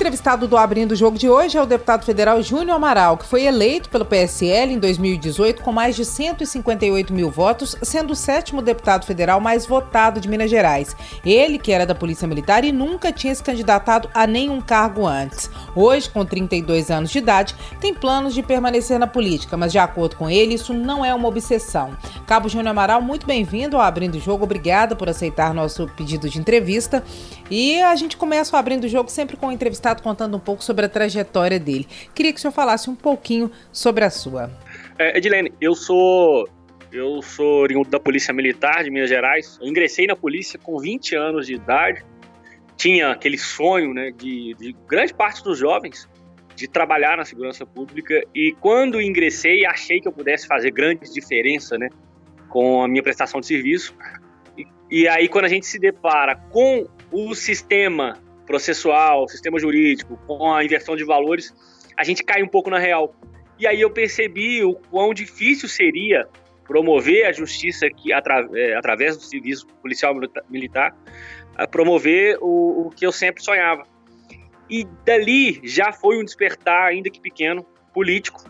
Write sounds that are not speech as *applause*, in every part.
Entrevistado do Abrindo o Jogo de hoje é o deputado federal Júnior Amaral, que foi eleito pelo PSL em 2018 com mais de 158 mil votos, sendo o sétimo deputado federal mais votado de Minas Gerais. Ele, que era da Polícia Militar e nunca tinha se candidatado a nenhum cargo antes. Hoje, com 32 anos de idade, tem planos de permanecer na política, mas de acordo com ele, isso não é uma obsessão. Cabo Júnior Amaral, muito bem-vindo ao Abrindo o Jogo. Obrigada por aceitar nosso pedido de entrevista. E a gente começa o Abrindo o Jogo sempre com o entrevistado contando um pouco sobre a trajetória dele. Queria que o senhor falasse um pouquinho sobre a sua. É, Edilene, eu sou eu sou oriundo da Polícia Militar de Minas Gerais. Eu ingressei na polícia com 20 anos de idade. Tinha aquele sonho, né, de, de grande parte dos jovens de trabalhar na segurança pública e quando ingressei achei que eu pudesse fazer grande diferença, né, com a minha prestação de serviço. E, e aí quando a gente se depara com o sistema processual, sistema jurídico, com a inversão de valores, a gente cai um pouco na real. E aí eu percebi o quão difícil seria promover a justiça que atra, é, através do serviço policial militar, promover o, o que eu sempre sonhava. E dali já foi um despertar, ainda que pequeno, político.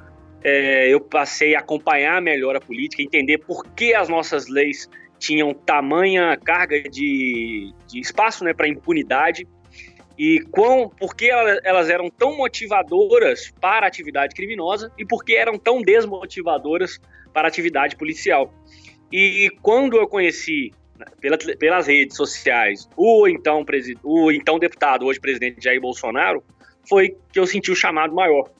É, eu passei a acompanhar melhor a política, entender por que as nossas leis tinham tamanha carga de, de espaço né, para impunidade e quão, por que elas eram tão motivadoras para a atividade criminosa e por que eram tão desmotivadoras para a atividade policial. E quando eu conheci né, pela, pelas redes sociais o então, o então deputado, hoje presidente Jair Bolsonaro, foi que eu senti o chamado maior.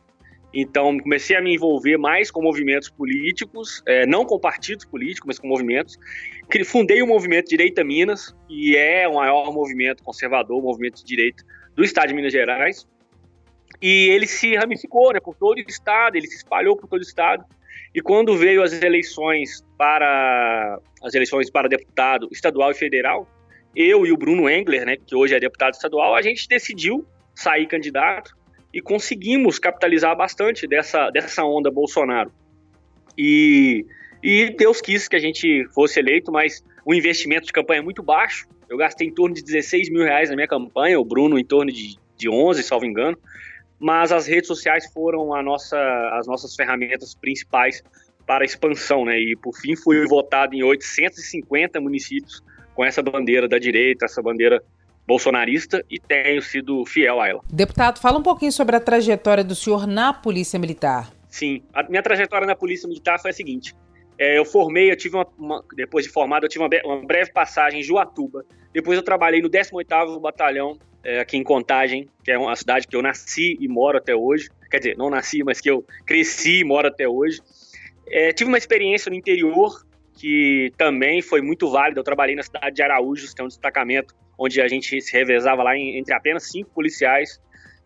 Então, comecei a me envolver mais com movimentos políticos, é, não com partidos políticos, mas com movimentos. Fundei o movimento Direita Minas, que é o maior movimento conservador, movimento de direita do estado de Minas Gerais. E ele se ramificou né, por todo o estado, ele se espalhou por todo o estado. E quando veio as eleições para as eleições para deputado estadual e federal, eu e o Bruno Engler, né, que hoje é deputado estadual, a gente decidiu sair candidato e conseguimos capitalizar bastante dessa, dessa onda Bolsonaro. E, e Deus quis que a gente fosse eleito, mas o investimento de campanha é muito baixo. Eu gastei em torno de 16 mil reais na minha campanha, o Bruno em torno de, de 11, salvo engano. Mas as redes sociais foram a nossa, as nossas ferramentas principais para a expansão, né? E por fim fui votado em 850 municípios com essa bandeira da direita, essa bandeira bolsonarista e tenho sido fiel a ela. Deputado, fala um pouquinho sobre a trajetória do senhor na Polícia Militar. Sim, a minha trajetória na Polícia Militar foi a seguinte. É, eu formei, eu tive uma, uma, depois de formado, eu tive uma, uma, breve passagem em Juatuba. Depois eu trabalhei no 18º Batalhão, é, aqui em Contagem, que é uma cidade que eu nasci e moro até hoje. Quer dizer, não nasci, mas que eu cresci e moro até hoje. É, tive uma experiência no interior, que também foi muito válida. Eu trabalhei na cidade de Araújo, que é um destacamento onde a gente se revezava lá em, entre apenas cinco policiais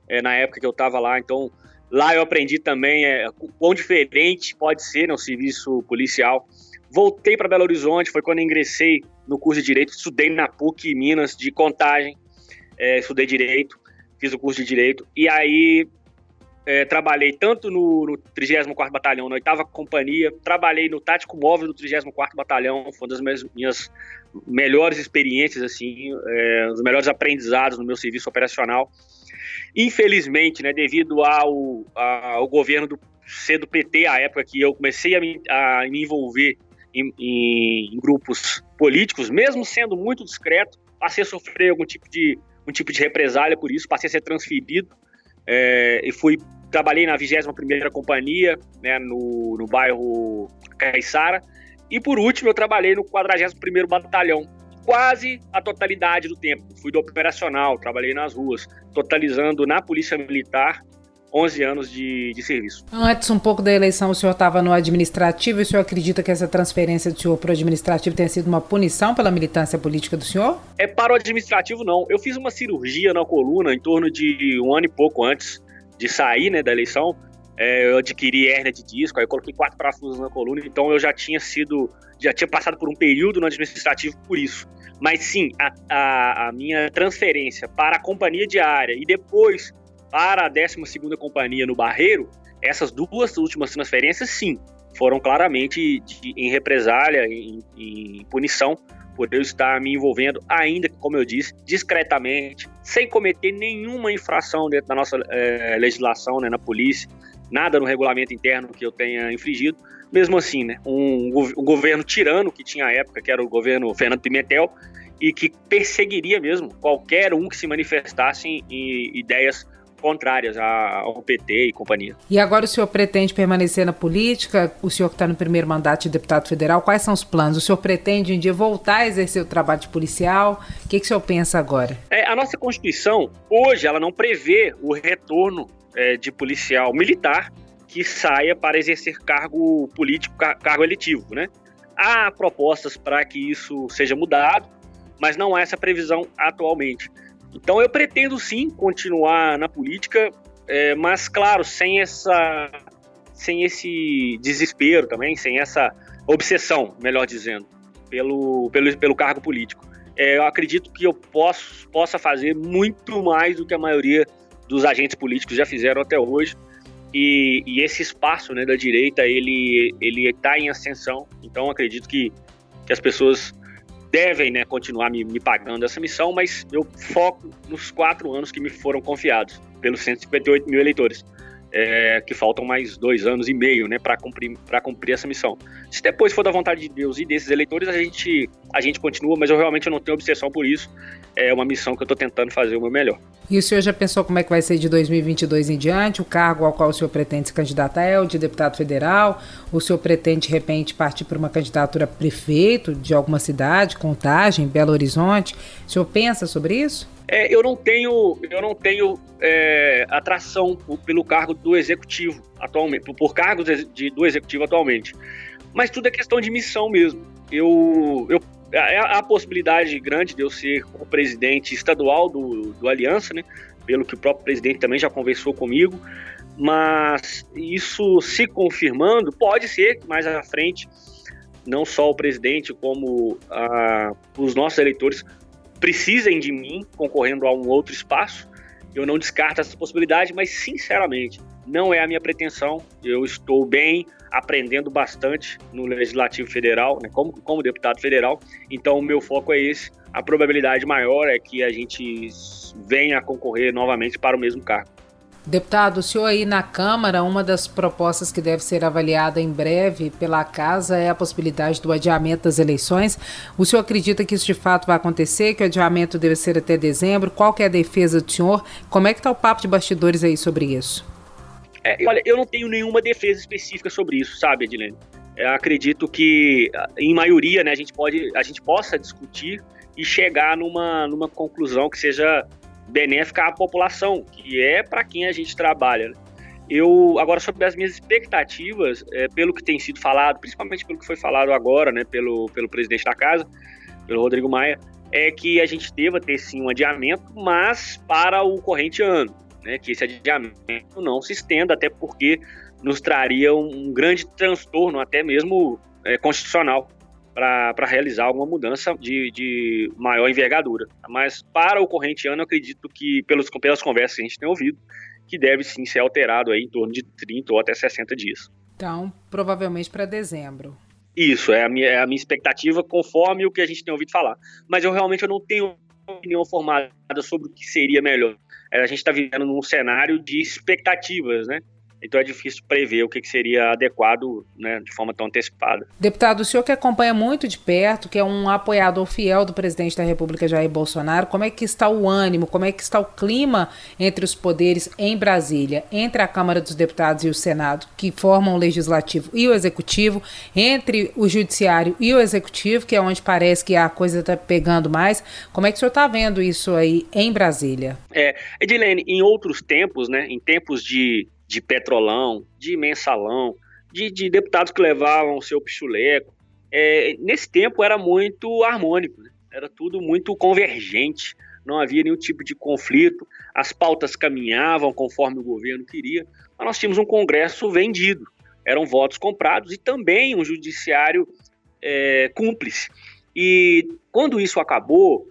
é, na época que eu estava lá. Então, lá eu aprendi também é, quão diferente pode ser o serviço policial. Voltei para Belo Horizonte, foi quando ingressei no curso de Direito, estudei na PUC Minas de Contagem, é, estudei Direito, fiz o curso de Direito, e aí é, trabalhei tanto no, no 34º Batalhão, na 8 Companhia, trabalhei no Tático Móvel do 34º Batalhão, foi uma das minhas, minhas melhores experiências, assim, é, os melhores aprendizados no meu serviço operacional. Infelizmente, né, devido ao, ao governo do ser do PT, a época que eu comecei a me, a me envolver em, em, em, grupos políticos, mesmo sendo muito discreto, passei a sofrer algum tipo de, um tipo de represália por isso, passei a ser transferido é, e fui trabalhei na 21ª Companhia, né, no, no bairro Caiçara, e por último, eu trabalhei no 41º Batalhão, quase a totalidade do tempo. Fui do operacional, trabalhei nas ruas, totalizando na Polícia Militar 11 anos de, de serviço. Antes, um pouco da eleição, o senhor estava no administrativo e o senhor acredita que essa transferência do senhor para o administrativo tenha sido uma punição pela militância política do senhor? É para o administrativo, não. Eu fiz uma cirurgia na coluna em torno de um ano e pouco antes de sair né, da eleição é, eu adquiri hérnia de disco, aí eu coloquei quatro parafusos na coluna, então eu já tinha sido, já tinha passado por um período no administrativo por isso. Mas sim, a, a, a minha transferência para a companhia diária e depois para a 12 Companhia no Barreiro, Essas duas últimas transferências, sim, foram claramente de, em represália, em, em punição por eu estar me envolvendo, ainda que, como eu disse, discretamente, sem cometer nenhuma infração dentro da nossa é, legislação, né, na polícia, nada no regulamento interno que eu tenha infringido. Mesmo assim, né, um, um governo tirano que tinha à época, que era o governo Fernando Pimentel, e que perseguiria mesmo qualquer um que se manifestasse em ideias contrárias ao PT e companhia. E agora o senhor pretende permanecer na política? O senhor que está no primeiro mandato de deputado federal, quais são os planos? O senhor pretende um dia voltar a exercer o trabalho de policial? O que, que o senhor pensa agora? É, a nossa Constituição, hoje, ela não prevê o retorno é, de policial militar que saia para exercer cargo político, cargo eletivo, né? Há propostas para que isso seja mudado, mas não há essa previsão atualmente. Então eu pretendo sim continuar na política, é, mas claro, sem essa, sem esse desespero também, sem essa obsessão, melhor dizendo, pelo, pelo, pelo cargo político. É, eu acredito que eu posso, possa fazer muito mais do que a maioria dos agentes políticos já fizeram até hoje. E, e esse espaço né, da direita ele está em ascensão. Então acredito que, que as pessoas devem né, continuar me, me, pagando essa missão, mas eu foco nos quatro anos que me foram confiados pelos 158 mil eleitores. É, que faltam mais dois anos e meio né, para cumprir, cumprir essa missão. Se depois for da vontade de Deus e desses eleitores, a gente, a gente continua, mas eu realmente não tenho obsessão por isso. É uma missão que eu estou tentando fazer o meu melhor. E o senhor já pensou como é que vai ser de 2022 em diante? O cargo ao qual o senhor pretende se candidatar é o de deputado federal? O senhor pretende, de repente, partir para uma candidatura a prefeito de alguma cidade, Contagem, Belo Horizonte? O senhor pensa sobre isso? É, eu não tenho, eu não tenho é, atração pelo cargo do executivo atualmente, por cargos de, do executivo atualmente. Mas tudo é questão de missão mesmo. Eu, eu é, há a possibilidade grande de eu ser o presidente estadual do, do Aliança, né? Pelo que o próprio presidente também já conversou comigo. Mas isso se confirmando, pode ser que mais à frente, não só o presidente, como ah, os nossos eleitores precisem de mim concorrendo a um outro espaço. Eu não descarto essa possibilidade, mas sinceramente, não é a minha pretensão. Eu estou bem, aprendendo bastante no Legislativo Federal, né, como, como deputado federal. Então, o meu foco é esse. A probabilidade maior é que a gente venha a concorrer novamente para o mesmo cargo. Deputado, o senhor aí na Câmara, uma das propostas que deve ser avaliada em breve pela Casa é a possibilidade do adiamento das eleições. O senhor acredita que isso de fato vai acontecer, que o adiamento deve ser até dezembro? Qual é a defesa do senhor? Como é que está o papo de bastidores aí sobre isso? É, olha, eu não tenho nenhuma defesa específica sobre isso, sabe, Edilene? Eu acredito que, em maioria, né, a gente pode, a gente possa discutir e chegar numa, numa conclusão que seja benéfica à população, que é para quem a gente trabalha. Né? Eu agora sobre as minhas expectativas, é, pelo que tem sido falado, principalmente pelo que foi falado agora, né, pelo, pelo presidente da casa, pelo Rodrigo Maia, é que a gente deva ter sim um adiamento, mas para o corrente ano né, que esse adiamento não se estenda, até porque nos traria um grande transtorno, até mesmo é, constitucional, para realizar alguma mudança de, de, maior envergadura. Mas para o corrente ano, eu acredito que, pelos, pelas conversas que a gente tem ouvido, que deve sim ser alterado aí em torno de 30 ou até 60 dias. Então, provavelmente para dezembro. Isso, é a, minha, é a minha expectativa conforme o que a gente tem ouvido falar. Mas eu realmente eu não tenho opinião formada sobre o que seria melhor. É, a gente está vivendo num cenário de expectativas, né? Então é difícil prever o que, seria adequado né, de forma tão antecipada. Deputado, o senhor que acompanha muito de perto, que é um apoiador fiel do presidente da República Jair Bolsonaro, como é que está o ânimo, como é que está o clima entre os poderes em Brasília, entre a Câmara dos Deputados e o Senado, que formam o Legislativo e o Executivo, entre o Judiciário e o Executivo, que é onde parece que a coisa está pegando mais. Como é que o senhor está vendo isso aí em Brasília? É, Edilene, em outros tempos, né, em tempos de de petrolão, de mensalão, de, de deputados que levavam o seu pichuleco. É, nesse tempo era muito harmônico, né? era tudo muito convergente, não havia nenhum tipo de conflito, as pautas caminhavam conforme o governo queria, mas nós tínhamos um Congresso vendido, eram votos comprados e também um judiciário é, cúmplice. E quando isso acabou,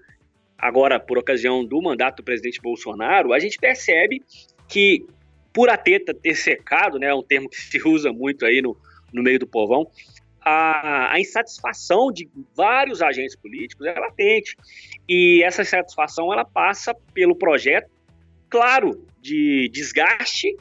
agora por ocasião do mandato do presidente Bolsonaro, a gente percebe que por a teta ter secado, né, um termo que se usa muito aí no, no meio do povão, a, a, insatisfação de vários agentes políticos é latente. E essa insatisfação ela passa pelo projeto, claro, de desgaste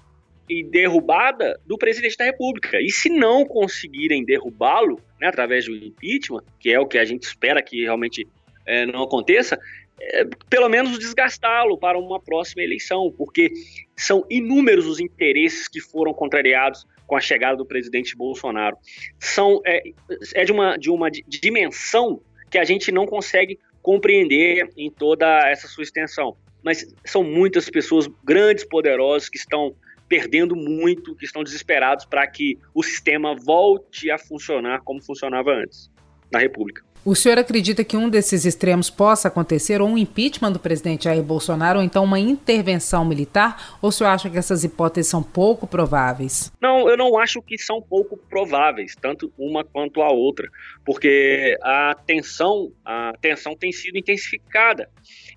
e derrubada do presidente da República. E se não conseguirem derrubá-lo né, através do impeachment, que é o que a gente espera que realmente é, não aconteça, pelo menos desgastá-lo para uma próxima eleição, porque são inúmeros os interesses que foram contrariados com a chegada do presidente Bolsonaro. São, é, é de, uma, de uma dimensão que a gente não consegue compreender em toda essa sua extensão. Mas são muitas pessoas grandes, poderosas, que estão perdendo muito, que estão desesperados para que o sistema volte a funcionar como funcionava antes na República. O senhor acredita que um desses extremos possa acontecer, ou um impeachment do presidente Jair Bolsonaro, ou então uma intervenção militar? Ou o senhor acha que essas hipóteses são pouco prováveis? Não, eu não acho que são pouco prováveis, tanto uma quanto a outra, porque a tensão, a tensão tem sido intensificada.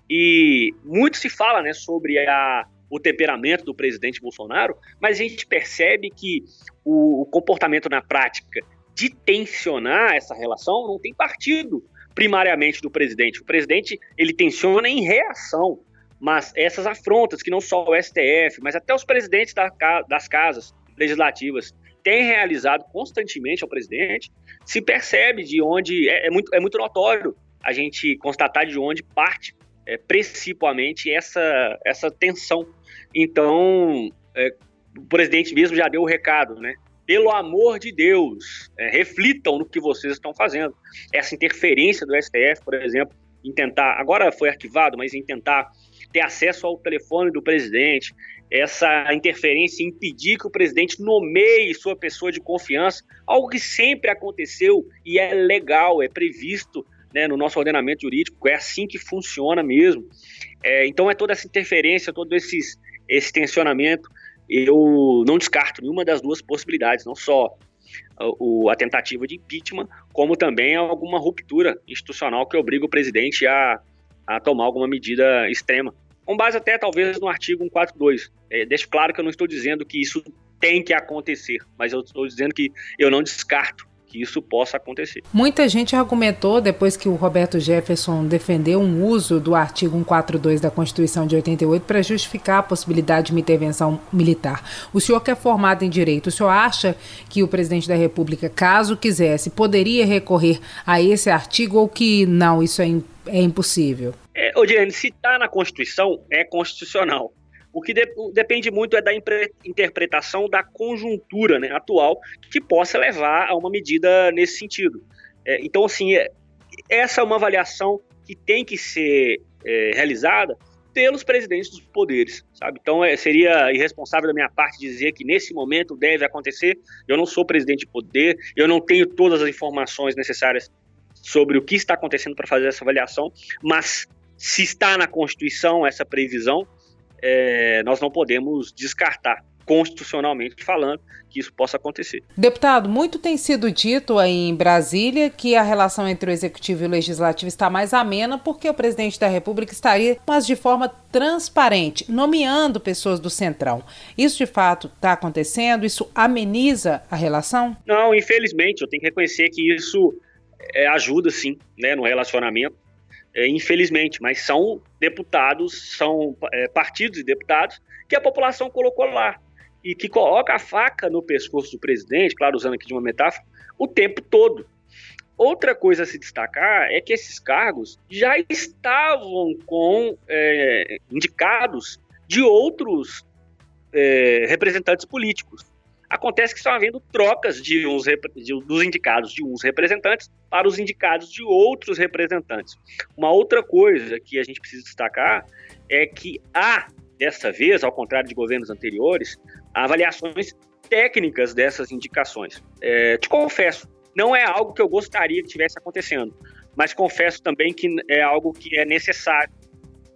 E muito se fala né, sobre a, o temperamento do presidente Bolsonaro, mas a gente percebe que o, o comportamento na prática de tensionar essa relação não tem partido primariamente do presidente. O presidente ele tensiona em reação, mas essas afrontas que não só o STF, mas até os presidentes da, das casas legislativas têm realizado constantemente ao presidente, se percebe de onde é, é muito, é muito notório a gente constatar de onde parte é, principalmente essa, essa tensão. Então, é, o presidente mesmo já deu o recado, né? Pelo amor de Deus, é, reflitam no que vocês estão fazendo. Essa interferência do STF, por exemplo, em tentar, agora foi arquivado, mas em tentar ter acesso ao telefone do presidente, essa interferência impedir que o presidente nomeie sua pessoa de confiança, algo que sempre aconteceu e é legal, é previsto né, no nosso ordenamento jurídico, é assim que funciona mesmo. É, então é toda essa interferência, todo esses, esse tensionamento eu não descarto nenhuma das duas possibilidades, não só a, a tentativa de impeachment, como também alguma ruptura institucional que obriga o presidente a, a tomar alguma medida extrema. Com base até talvez no artigo 142. É, deixo claro que eu não estou dizendo que isso tem que acontecer, mas eu estou dizendo que eu não descarto que isso possa acontecer. Muita gente argumentou, depois que o Roberto Jefferson defendeu um uso do artigo 142 da Constituição de 88 para justificar a possibilidade de uma intervenção militar. O senhor que é formado em direito, o senhor acha que o presidente da República, caso quisesse, poderia recorrer a esse artigo ou que não, isso é, é impossível? É, Odiane, se está na Constituição, é constitucional. O que de, depende muito é da interpretação da conjuntura né, atual que possa levar a uma medida nesse sentido. É, então, assim, é, essa é uma avaliação que tem que ser é, realizada pelos presidentes dos poderes, sabe? Então é, seria irresponsável da minha parte dizer que nesse momento deve acontecer. Eu não sou presidente de poder, eu não tenho todas as informações necessárias sobre o que está acontecendo para fazer essa avaliação, mas se está na Constituição essa previsão, é, nós não podemos descartar constitucionalmente falando, que isso possa acontecer. Deputado, muito tem sido dito aí em Brasília que a relação entre o executivo e o legislativo está mais amena porque o presidente da República estaria, mas de forma transparente, nomeando pessoas do Centrão. Isso de fato está acontecendo? Isso ameniza a relação? Não, infelizmente, eu tenho que reconhecer que isso é, ajuda sim né, no relacionamento é, infelizmente, mas são deputados, são é, partidos e deputados que a população colocou lá e que coloca a faca no pescoço do presidente, claro, usando aqui de uma metáfora, o tempo todo. Outra coisa a se destacar é que esses cargos já estavam com é, indicados de outros é, representantes políticos. Acontece que estão havendo trocas de uns de, dos indicados de uns representantes para os indicados de outros representantes. Uma outra coisa que a gente precisa destacar é que há, dessa vez, ao contrário de governos anteriores, avaliações técnicas dessas indicações. É, te confesso, não é algo que eu gostaria que tivesse acontecendo, mas confesso também que é algo que é necessário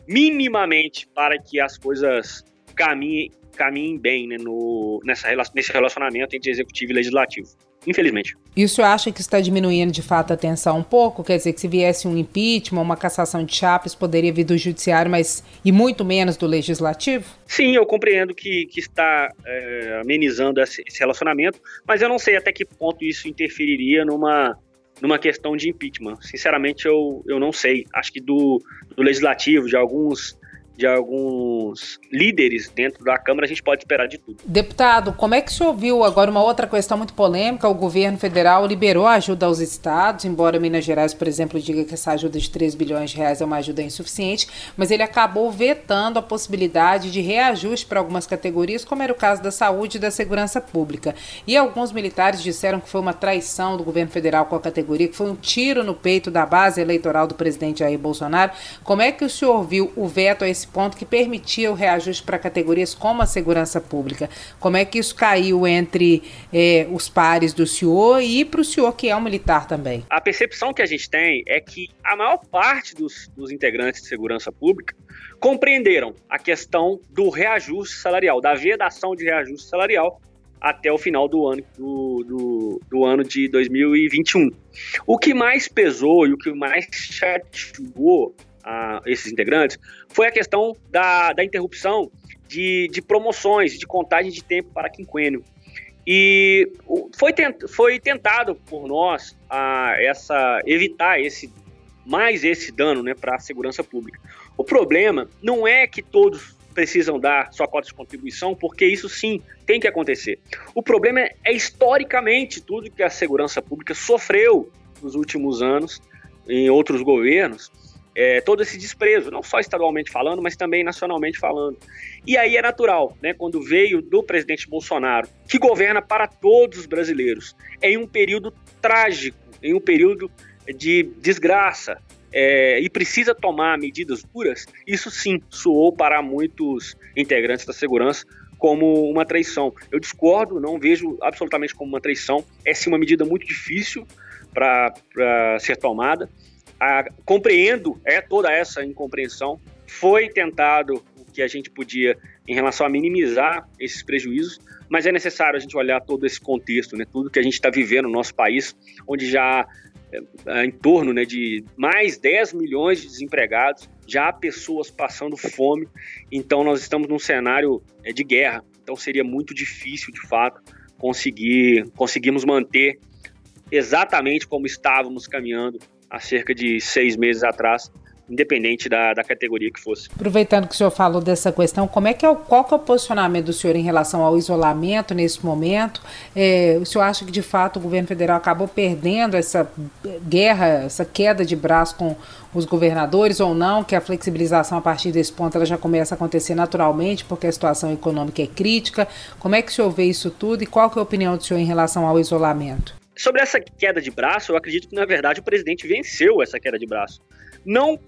minimamente para que as coisas caminhem caminhem bem né, no, nessa, nesse relacionamento entre executivo e legislativo infelizmente. Isso acha que está diminuindo de fato a tensão um pouco? Quer dizer, que se viesse um impeachment, uma cassação de chapas, poderia vir do judiciário, mas e muito menos do legislativo? Sim, eu compreendo que, que está é, amenizando esse, esse relacionamento, mas eu não sei até que ponto isso interferiria numa numa questão de impeachment. Sinceramente, eu, eu não sei. Acho que do, do legislativo, de alguns de alguns líderes dentro da Câmara, a gente pode esperar de tudo. Deputado, como é que o senhor viu agora uma outra questão muito polêmica? O governo federal liberou ajuda aos estados, embora Minas Gerais, por exemplo, diga que essa ajuda de 3 bilhões de reais é uma ajuda insuficiente, mas ele acabou vetando a possibilidade de reajuste para algumas categorias, como era o caso da saúde e da segurança pública. E alguns militares disseram que foi uma traição do governo federal com a categoria, que foi um tiro no peito da base eleitoral do presidente Jair Bolsonaro. Como é que o senhor viu o veto a esse ponto que permitia o reajuste para categorias como a segurança pública. Como é que isso caiu entre é, os pares do senhor e para o senhor que é um militar também? A percepção que a gente tem é que a maior parte dos, dos integrantes de segurança pública compreenderam a questão do reajuste salarial, da vedação de reajuste salarial até o final do ano, do, do, do, ano de 2021. O que mais pesou e o que mais chateou a esses integrantes foi a questão da, da interrupção de, de promoções, de contagem de tempo para quinquênio. E foi, tent, foi tentado por nós a essa evitar esse mais esse dano né, para a segurança pública. O problema não é que todos precisam dar sua cota de contribuição, porque isso sim tem que acontecer. O problema é, é historicamente tudo que a segurança pública sofreu nos últimos anos, em outros governos, é, todo esse desprezo, não só estadualmente falando, mas também nacionalmente falando. E aí é natural, né, quando veio do presidente Bolsonaro, que governa para todos os brasileiros, em um período trágico, em um período de desgraça, é, e precisa tomar medidas duras, isso sim soou para muitos integrantes da segurança como uma traição. Eu discordo, não vejo absolutamente como uma traição, é sim uma medida muito difícil para ser tomada a, compreendo é toda essa incompreensão. Foi tentado o que a gente podia em relação a minimizar esses prejuízos, mas é necessário a gente olhar todo esse contexto, né, tudo que a gente está vivendo no nosso país, onde já é, é, em torno né, de mais 10 milhões de desempregados, já há pessoas passando fome, então nós estamos num cenário é, de guerra, então seria muito difícil, de fato, conseguir conseguirmos manter exatamente como estávamos caminhando há cerca de seis meses atrás, independente da, da categoria que fosse. Aproveitando que o senhor falou dessa questão, como é que é o, qual que é o posicionamento do senhor em relação ao isolamento nesse momento? É, o senhor acha que de fato o governo federal acabou perdendo essa guerra, essa queda de braço com os governadores ou não, que a flexibilização a partir desse ponto ela já começa a acontecer naturalmente, porque a situação econômica é crítica. Como é que o senhor vê isso tudo e qual que é a opinião do senhor em relação ao isolamento? Sobre essa queda de braço, eu acredito que, na verdade, o presidente venceu essa queda de braço. Não,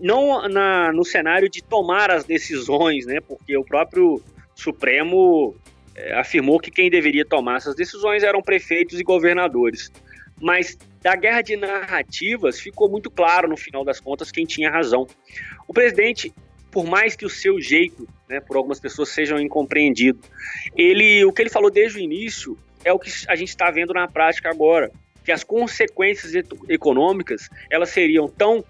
não na, no cenário de tomar as decisões, né? Porque o próprio Supremo é, afirmou que quem deveria tomar essas decisões eram prefeitos e governadores. Mas da guerra de narrativas ficou muito claro, no final das contas, quem tinha razão. O presidente, por mais que o seu jeito, né, por algumas pessoas, sejam incompreendido, ele, o que ele falou desde o início é o que a gente está vendo na prática agora, que as consequências econômicas elas seriam tão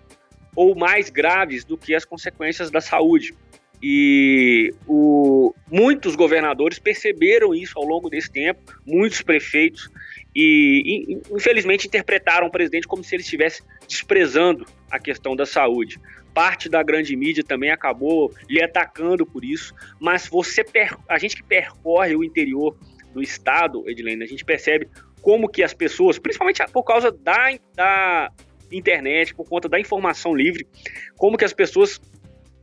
ou mais graves do que as consequências da saúde. E o, muitos governadores perceberam isso ao longo desse tempo, muitos prefeitos, e, infelizmente interpretaram o presidente como se ele estivesse desprezando a questão da saúde. Parte da grande mídia também acabou lhe atacando por isso, mas você a gente que percorre o interior do Estado, Edilene, a gente percebe como que as pessoas, principalmente por causa da, da internet, por conta da informação livre, como que as pessoas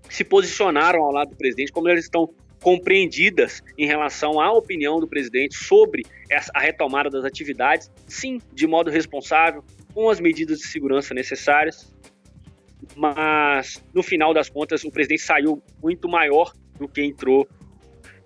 se posicionaram ao lado do presidente, como elas estão compreendidas em relação à opinião do presidente sobre a retomada das atividades, sim, de modo responsável, com as medidas de segurança necessárias, mas no final das contas o presidente saiu muito maior do que entrou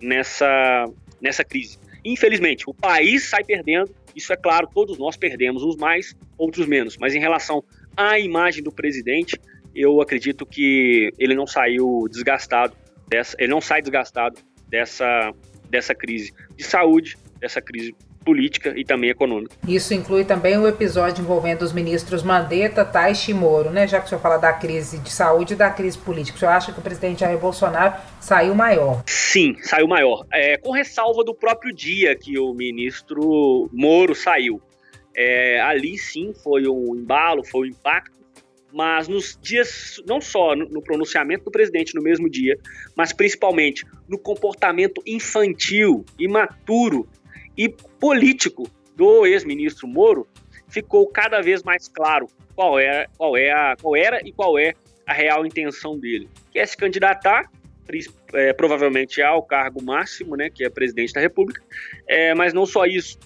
nessa, nessa crise. Infelizmente, o país sai perdendo, isso é claro, todos nós perdemos, uns mais, outros menos. Mas em relação à imagem do presidente, eu acredito que ele não saiu desgastado, dessa, ele não sai desgastado dessa, dessa crise de saúde, dessa crise política e também econômica. Isso inclui também o episódio envolvendo os ministros Mandetta, Taishi e Moro, né? Já que o senhor fala da crise de saúde e da crise política, o senhor acha que o presidente Jair Bolsonaro saiu maior? Sim, saiu maior. É, com ressalva do próprio dia que o ministro Moro saiu. É, ali sim foi um embalo, foi um impacto, mas nos dias, não só no pronunciamento do presidente no mesmo dia, mas principalmente no comportamento infantil, imaturo e político do ex-ministro Moro, ficou cada vez mais claro qual, é, qual, é a, qual era e qual é a real intenção dele, que é se candidatar é, provavelmente ao cargo máximo, né, que é presidente da República, é, mas não só isso,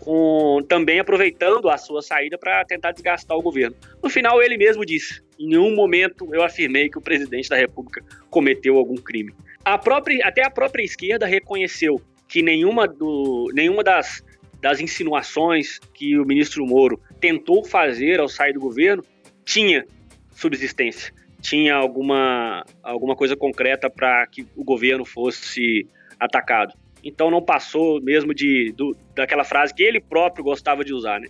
com, também aproveitando a sua saída para tentar desgastar o governo. No final, ele mesmo disse: em nenhum momento eu afirmei que o presidente da República cometeu algum crime. A própria, até a própria esquerda reconheceu que nenhuma, do, nenhuma das, das insinuações que o ministro Moro tentou fazer ao sair do governo tinha subsistência, tinha alguma, alguma coisa concreta para que o governo fosse atacado. Então não passou mesmo de do, daquela frase que ele próprio gostava de usar, né?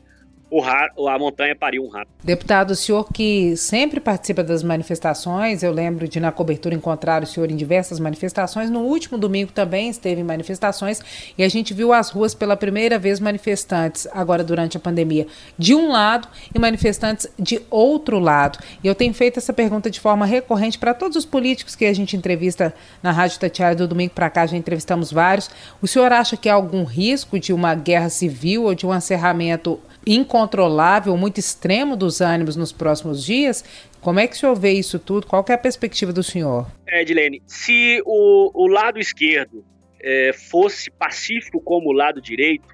O rato, a montanha pariu um rato. Deputado, o senhor que sempre participa das manifestações, eu lembro de na cobertura encontrar o senhor em diversas manifestações, no último domingo também esteve em manifestações e a gente viu as ruas pela primeira vez manifestantes, agora durante a pandemia, de um lado e manifestantes de outro lado. E eu tenho feito essa pergunta de forma recorrente para todos os políticos que a gente entrevista na Rádio Tatiara do domingo para cá, já entrevistamos vários. O senhor acha que há algum risco de uma guerra civil ou de um encerramento incontrolável, muito extremo dos ânimos nos próximos dias. Como é que o senhor vê isso tudo? Qual é a perspectiva do senhor? É, Edilene, se o, o lado esquerdo é, fosse pacífico como o lado direito,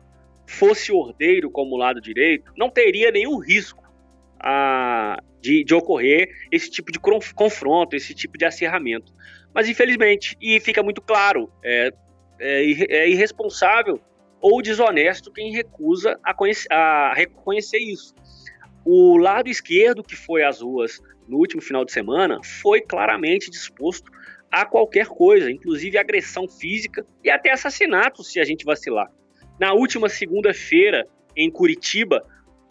fosse ordeiro como o lado direito, não teria nenhum risco a, de, de ocorrer esse tipo de confronto, esse tipo de acirramento. Mas infelizmente, e fica muito claro, é, é, é irresponsável ou desonesto quem recusa a, a reconhecer isso. O lado esquerdo que foi às ruas no último final de semana foi claramente disposto a qualquer coisa, inclusive agressão física e até assassinato, se a gente vacilar. Na última segunda-feira, em Curitiba,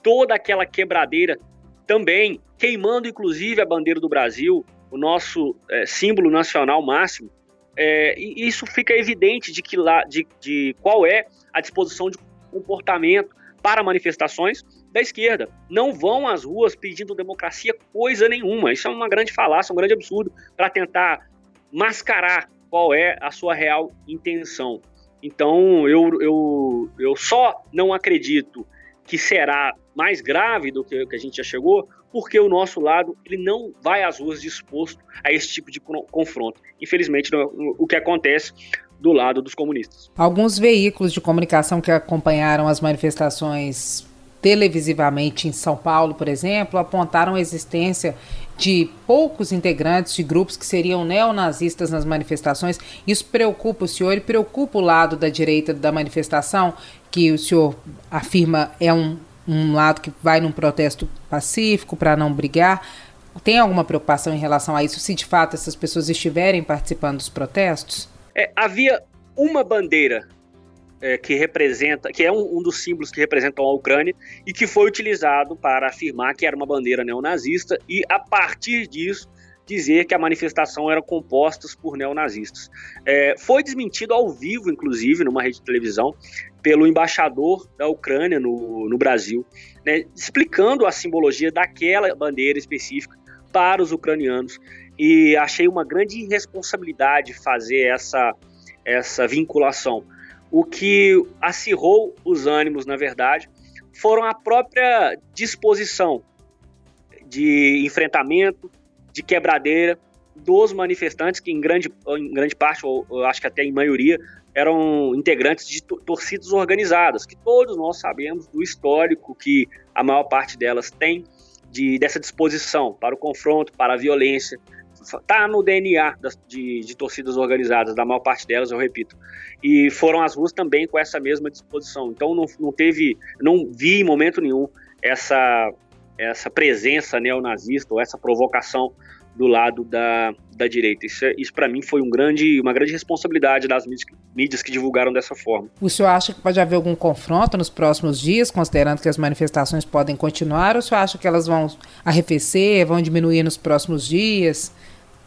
toda aquela quebradeira também, queimando inclusive a bandeira do Brasil, o nosso é, símbolo nacional máximo, é, e isso fica evidente de, que lá, de, de qual é a disposição de comportamento para manifestações da esquerda. Não vão às ruas pedindo democracia coisa nenhuma. Isso é uma grande falácia, um grande absurdo para tentar mascarar qual é a sua real intenção. Então, eu, eu, eu só não acredito que será mais grave do que, que a gente já chegou, porque o nosso lado ele não vai às ruas disposto a esse tipo de confronto. Infelizmente, o que acontece do lado dos comunistas. Alguns veículos de comunicação que acompanharam as manifestações televisivamente em São Paulo, por exemplo, apontaram a existência de poucos integrantes de grupos que seriam neonazistas nas manifestações. Isso preocupa o senhor e preocupa o lado da direita da manifestação, que o senhor afirma é um, um lado que vai num protesto pacífico para não brigar. Tem alguma preocupação em relação a isso, se de fato essas pessoas estiverem participando dos protestos? É, havia uma bandeira é, que representa, que é um, um, dos símbolos que representam a Ucrânia e que foi utilizado para afirmar que era uma bandeira neonazista e a partir disso dizer que a manifestação era composta por neonazistas. É, foi desmentido ao vivo, inclusive, numa rede de televisão, pelo embaixador da Ucrânia no, no Brasil, né, explicando a simbologia daquela bandeira específica para os ucranianos. E achei uma grande irresponsabilidade fazer essa, essa vinculação. O que acirrou os ânimos, na verdade, foram a própria disposição de enfrentamento, de quebradeira dos manifestantes, que em grande, em grande parte, ou acho que até em maioria, eram integrantes de torcidas organizadas, que todos nós sabemos do histórico que a maior parte delas tem de, dessa disposição para o confronto, para a violência. Está no DNA das, de, de torcidas organizadas, da maior parte delas, eu repito. E foram às ruas também com essa mesma disposição. Então não, não teve, não vi em momento nenhum essa, essa presença neonazista ou essa provocação do lado da, da direita. Isso, é, isso para mim foi um grande, uma grande responsabilidade das mídias, mídias que divulgaram dessa forma. O senhor acha que pode haver algum confronto nos próximos dias, considerando que as manifestações podem continuar, ou o senhor acha que elas vão arrefecer, vão diminuir nos próximos dias?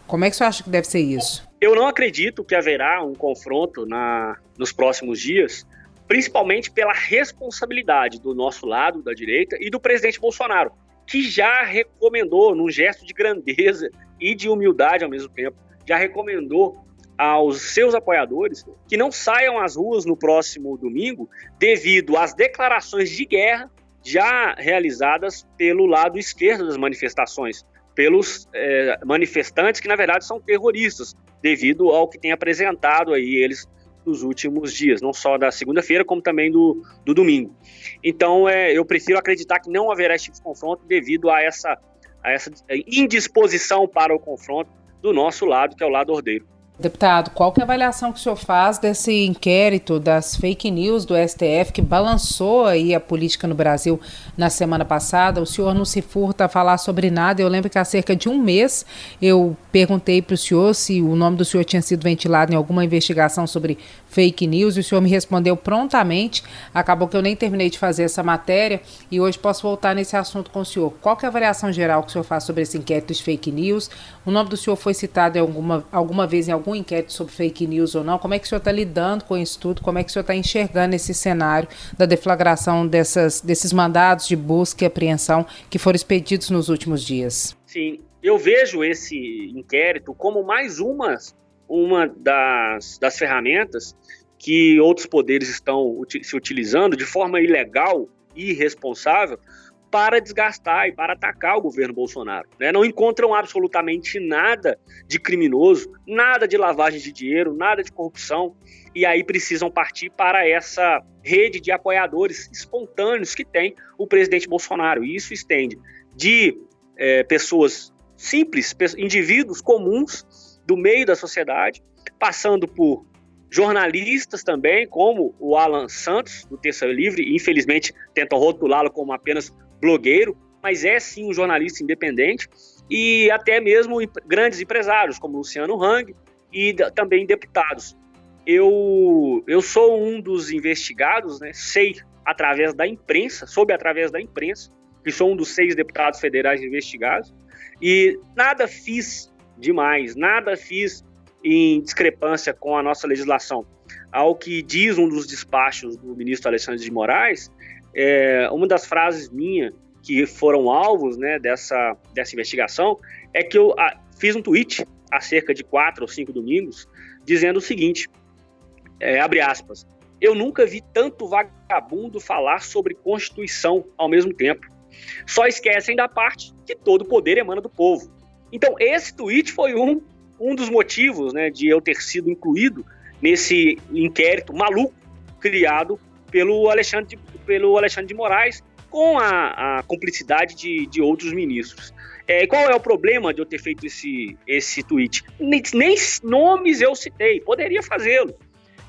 Como é que o senhor acha que deve ser isso? Eu não acredito que haverá um confronto na, nos próximos dias, principalmente pela responsabilidade do nosso lado, da direita, e do presidente Bolsonaro que já recomendou, num gesto de grandeza e de humildade ao mesmo tempo, já recomendou aos seus apoiadores que não saiam às ruas no próximo domingo devido às declarações de guerra já realizadas pelo lado esquerdo das manifestações, pelos é, manifestantes que na verdade são terroristas, devido ao que tem apresentado aí eles nos últimos dias, não só da segunda-feira, como também do, do domingo. Então, é, eu prefiro acreditar que não haverá esse tipo confronto devido a essa, a essa indisposição para o confronto do nosso lado, que é o lado ordeiro. Deputado, qual que é a avaliação que o senhor faz desse inquérito das fake news do STF que balançou aí a política no Brasil na semana passada? O senhor não se furta a falar sobre nada. Eu lembro que há cerca de um mês eu perguntei para o senhor se o nome do senhor tinha sido ventilado em alguma investigação sobre fake news e o senhor me respondeu prontamente. Acabou que eu nem terminei de fazer essa matéria e hoje posso voltar nesse assunto com o senhor. Qual que é a avaliação geral que o senhor faz sobre esse inquérito de fake news? O nome do senhor foi citado alguma, alguma vez em algum inquérito sobre fake news ou não? Como é que o senhor está lidando com isso tudo? Como é que o senhor está enxergando esse cenário da deflagração dessas, desses mandados de busca e apreensão que foram expedidos nos últimos dias? Sim, eu vejo esse inquérito como mais uma, uma das, das ferramentas que outros poderes estão se utilizando de forma ilegal e irresponsável para desgastar e para atacar o governo Bolsonaro. Né? Não encontram absolutamente nada de criminoso, nada de lavagem de dinheiro, nada de corrupção, e aí precisam partir para essa rede de apoiadores espontâneos que tem o presidente Bolsonaro. E isso estende de é, pessoas simples, indivíduos comuns do meio da sociedade, passando por jornalistas também, como o Alan Santos, do Terça Livre, infelizmente tentam rotulá-lo como apenas blogueiro, mas é sim um jornalista independente, e até mesmo grandes empresários, como Luciano Hang, e também deputados. Eu, eu sou um dos investigados, né, sei através da imprensa, soube através da imprensa, que sou um dos seis deputados federais investigados, e nada fiz demais, nada fiz em discrepância com a nossa legislação. Ao que diz um dos despachos do ministro Alexandre de Moraes, é, uma das frases minha que foram alvos né, dessa, dessa investigação é que eu a, fiz um tweet há cerca de quatro ou cinco domingos dizendo o seguinte, é, abre aspas, eu nunca vi tanto vagabundo falar sobre Constituição ao mesmo tempo. Só esquecem da parte que todo poder emana do povo. Então, esse tweet foi um, um dos motivos né, de eu ter sido incluído nesse inquérito maluco criado pelo Alexandre de, pelo Alexandre de Moraes com a, a cumplicidade de, de outros ministros. É, qual é o problema de eu ter feito esse, esse tweet? Nem, nem nomes eu citei, poderia fazê-lo,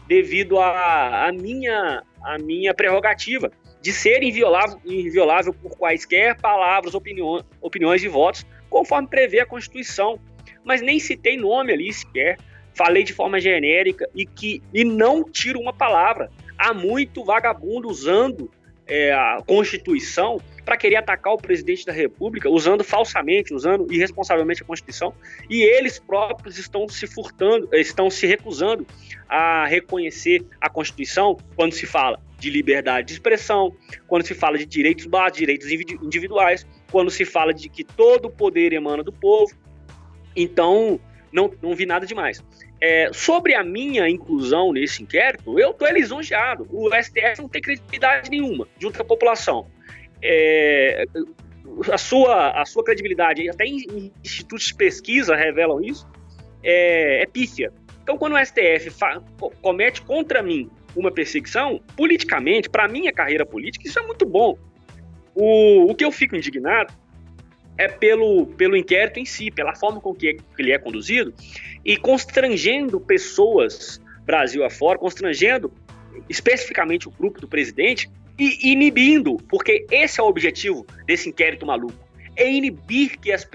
devido à minha, a minha prerrogativa de ser inviolável, inviolável por quaisquer palavras, opiniões, opiniões e votos, conforme prevê a Constituição. Mas nem citei nome ali sequer, falei de forma genérica e que e não tiro uma palavra. Há muito vagabundo usando é, a Constituição para querer atacar o presidente da República, usando falsamente, usando irresponsavelmente a Constituição, e eles próprios estão se furtando, estão se recusando a reconhecer a Constituição quando se fala de liberdade de expressão, quando se fala de direitos básicos, direitos individuais, quando se fala de que todo o poder emana do povo. Então, não, não vi nada demais. É, sobre a minha inclusão nesse inquérito, eu estou lisonjeado. O STF não tem credibilidade nenhuma junto com a população. É, a, sua, a sua credibilidade, até institutos de pesquisa revelam isso, é, é pífia. Então, quando o STF comete contra mim uma perseguição, politicamente, para minha carreira política, isso é muito bom. O, o que eu fico indignado é pelo, pelo inquérito em si, pela forma com que ele é conduzido e constrangendo pessoas Brasil afora, constrangendo especificamente o grupo do presidente e inibindo, porque esse é o objetivo desse inquérito maluco, é inibir, que as,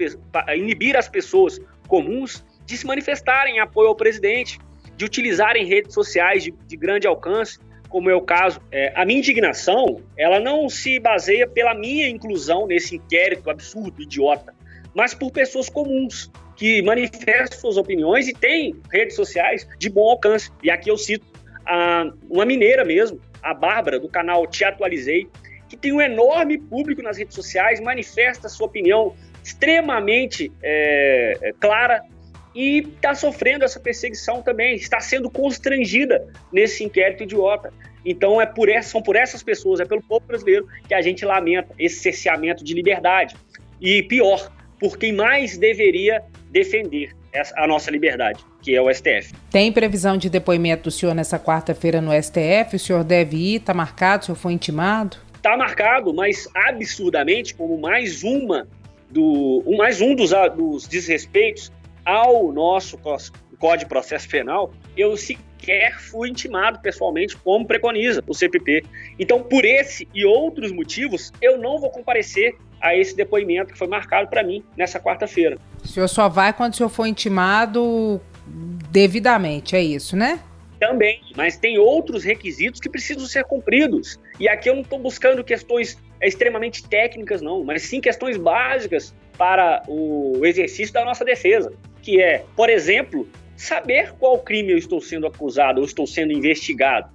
inibir as pessoas comuns de se manifestarem em apoio ao presidente, de utilizarem redes sociais de, de grande alcance, como é o caso. É, a minha indignação, ela não se baseia pela minha inclusão nesse inquérito absurdo, idiota, mas por pessoas comuns que manifestam suas opiniões e têm redes sociais de bom alcance. E aqui eu cito a, uma mineira mesmo, a Bárbara, do canal Te Atualizei, que tem um enorme público nas redes sociais, manifesta sua opinião extremamente é, é clara e está sofrendo essa perseguição também, está sendo constrangida nesse inquérito idiota. Então é por essa, são por essas pessoas, é pelo povo brasileiro que a gente lamenta esse cerceamento de liberdade. E pior, por quem mais deveria defender a nossa liberdade, que é o STF. Tem previsão de depoimento do senhor nessa quarta-feira no STF? O senhor deve ir? Está marcado? O senhor foi intimado? Está marcado, mas absurdamente, como mais uma do, mais um dos, dos desrespeitos ao nosso Código de Processo Penal, eu sequer fui intimado pessoalmente, como preconiza o CPP. Então, por esse e outros motivos, eu não vou comparecer a esse depoimento que foi marcado para mim nessa quarta-feira. O senhor só vai quando o senhor for intimado devidamente, é isso, né? Também, mas tem outros requisitos que precisam ser cumpridos. E aqui eu não estou buscando questões extremamente técnicas, não, mas sim questões básicas para o exercício da nossa defesa, que é, por exemplo, saber qual crime eu estou sendo acusado ou estou sendo investigado,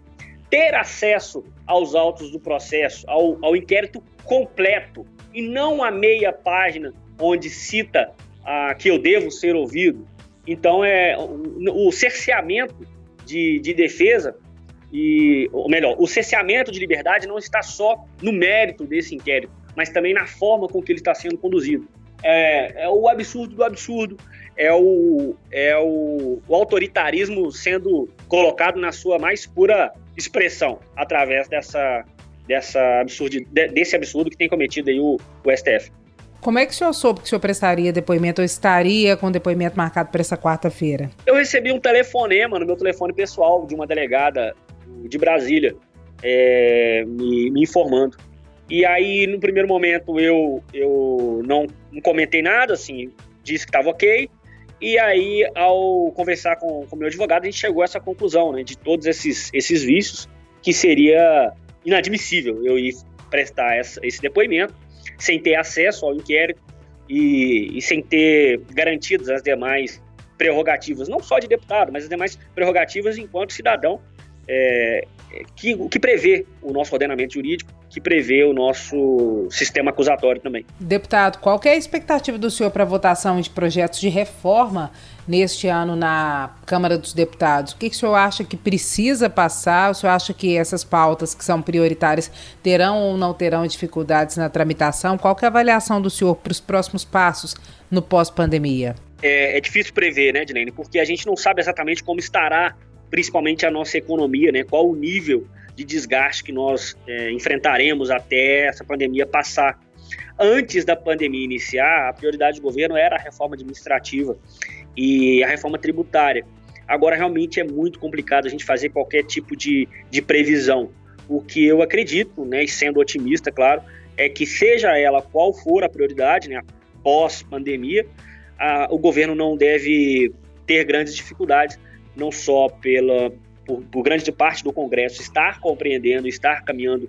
ter acesso aos autos do processo, ao, ao inquérito completo, e não a meia página onde cita que eu devo ser ouvido. Então, é o, o cerceamento de, de defesa, e, ou melhor, o cerceamento de liberdade não está só no mérito desse inquérito, mas também na forma com que ele está sendo conduzido. É, é o absurdo do absurdo, é o, é o, o, autoritarismo sendo colocado na sua mais pura expressão através dessa, dessa absurdo, desse absurdo que tem cometido aí o, o STF. Como é que o senhor soube que o senhor prestaria depoimento ou estaria com depoimento marcado para essa quarta-feira? Eu recebi um telefonema no meu telefone pessoal de uma delegada de Brasília é, me, me, informando. E aí, no primeiro momento, eu, eu não, não comentei nada, assim, disse que estava ok. E aí, ao conversar com o meu advogado, a gente chegou a essa conclusão, né, de todos esses, esses vícios, que seria inadmissível eu ir prestar essa, esse depoimento sem ter acesso ao inquérito e, e sem ter garantidas as demais prerrogativas, não só de deputado, mas as demais prerrogativas enquanto cidadão é, que, que prevê o nosso ordenamento jurídico, que prevê o nosso sistema acusatório também. Deputado, qual é a expectativa do senhor para a votação de projetos de reforma neste ano na Câmara dos Deputados? O que, que o senhor acha que precisa passar? O senhor acha que essas pautas que são prioritárias terão ou não terão dificuldades na tramitação? Qual é a avaliação do senhor para os próximos passos no pós-pandemia? É, é, difícil prever, né, Dilene? Porque a gente não sabe exatamente como estará principalmente a nossa economia, né? Qual o nível de desgaste que nós é, enfrentaremos até essa pandemia passar. Antes da pandemia iniciar, a prioridade do governo era a reforma administrativa e a reforma tributária. Agora, realmente é muito complicado a gente fazer qualquer tipo de, de previsão. O que eu acredito, né, e sendo otimista, claro, é que seja ela qual for a prioridade, né, pós-pandemia, o governo não deve ter grandes dificuldades não só pela por, por, grande parte do Congresso estar compreendendo, estar caminhando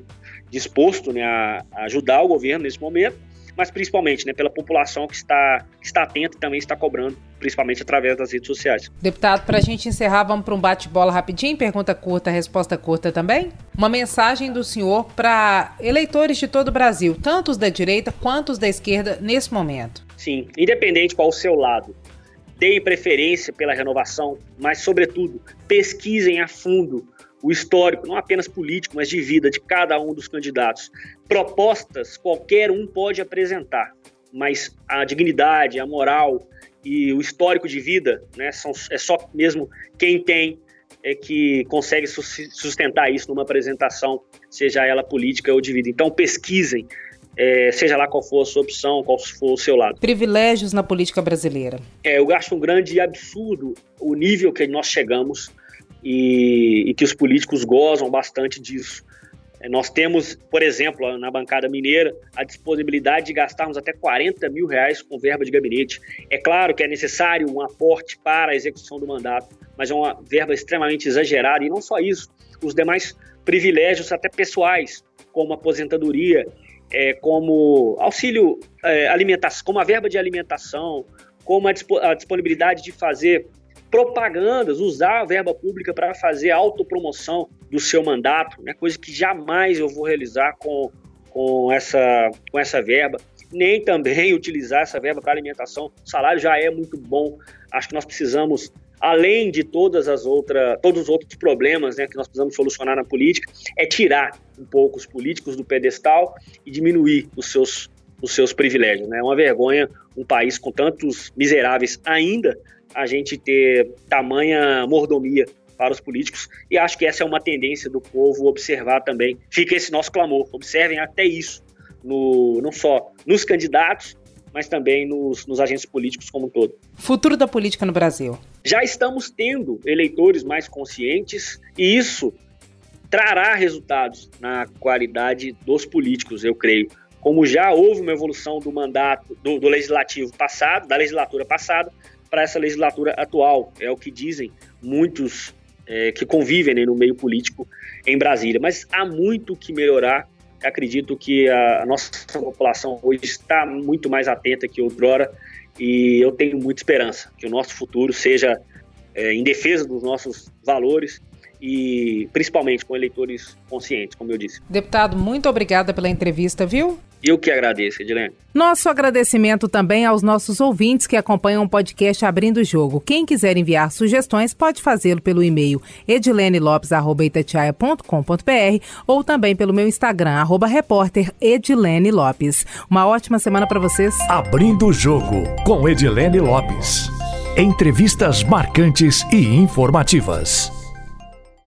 disposto né, a, a, ajudar o governo nesse momento, mas principalmente né, pela população que está, que está atenta e também está cobrando, principalmente através das redes sociais. Deputado, para a gente encerrar, vamos para um bate-bola rapidinho, pergunta curta, resposta curta também. Uma mensagem do senhor para eleitores de todo o Brasil, tanto os da direita quanto os da esquerda, nesse momento. Sim, independente qual o seu lado, deem preferência pela renovação, mas, sobretudo, pesquisem a fundo o histórico, não apenas político, mas de vida de cada um dos candidatos. Propostas qualquer um pode apresentar, mas a dignidade, a moral e o histórico de vida, né, são, é só mesmo quem tem é que consegue sustentar isso numa apresentação, seja ela política ou de vida. Então pesquisem, é, seja lá qual for a sua opção, qual for o seu lado. Privilégios na política brasileira. É, eu acho um grande absurdo o nível que nós chegamos e, e que os políticos gozam bastante disso. É, nós temos, por exemplo, na bancada mineira, a disponibilidade de gastarmos até 40 mil reais com verba de gabinete. É claro que é necessário um aporte para a execução do mandato, mas é uma verba extremamente exagerada. E não só isso, os demais privilégios, até pessoais, como aposentadoria, é, como auxílio é, alimentação, como a verba de alimentação, como a, a disponibilidade de fazer propagandas, usar a verba pública para fazer autopromoção do seu mandato, né, coisa que jamais eu vou realizar com, com, essa, com essa verba, nem também *laughs* utilizar essa verba para alimentação. O salário já é muito bom. Acho que nós precisamos, além de todas as outras, todos os outros problemas né, que nós precisamos solucionar na política, é tirar um pouco os políticos do pedestal e diminuir os seus, os seus privilégios. Né? É uma vergonha um país com tantos miseráveis ainda a gente ter tamanha mordomia para os políticos e acho que essa é uma tendência do povo observar também. Fica esse nosso clamor, observem até isso, no, não só nos candidatos, mas também nos, nos agentes políticos como um todo. Futuro da política no Brasil. Já estamos tendo eleitores mais conscientes e isso trará resultados na qualidade dos políticos, eu creio. Como já houve uma evolução do mandato do, do legislativo passado, da legislatura passada, para essa legislatura atual. É o que dizem muitos é, que convivem né, no meio político em Brasília. Mas há muito que melhorar. Acredito que a nossa população hoje está muito mais atenta que outrora e eu tenho muita esperança que o nosso futuro seja é, em defesa dos nossos valores e principalmente com eleitores conscientes, como eu disse. Deputado, muito obrigada pela entrevista, viu? Eu que agradeço, Edilene. Nosso agradecimento também aos nossos ouvintes que acompanham o podcast Abrindo o Jogo. Quem quiser enviar sugestões pode fazê-lo pelo e-mail edilenelopes.com.br ou também pelo meu Instagram, arroba repórter Edilene Lopes. Uma ótima semana para vocês. Abrindo o Jogo com Edilene Lopes. Entrevistas marcantes e informativas.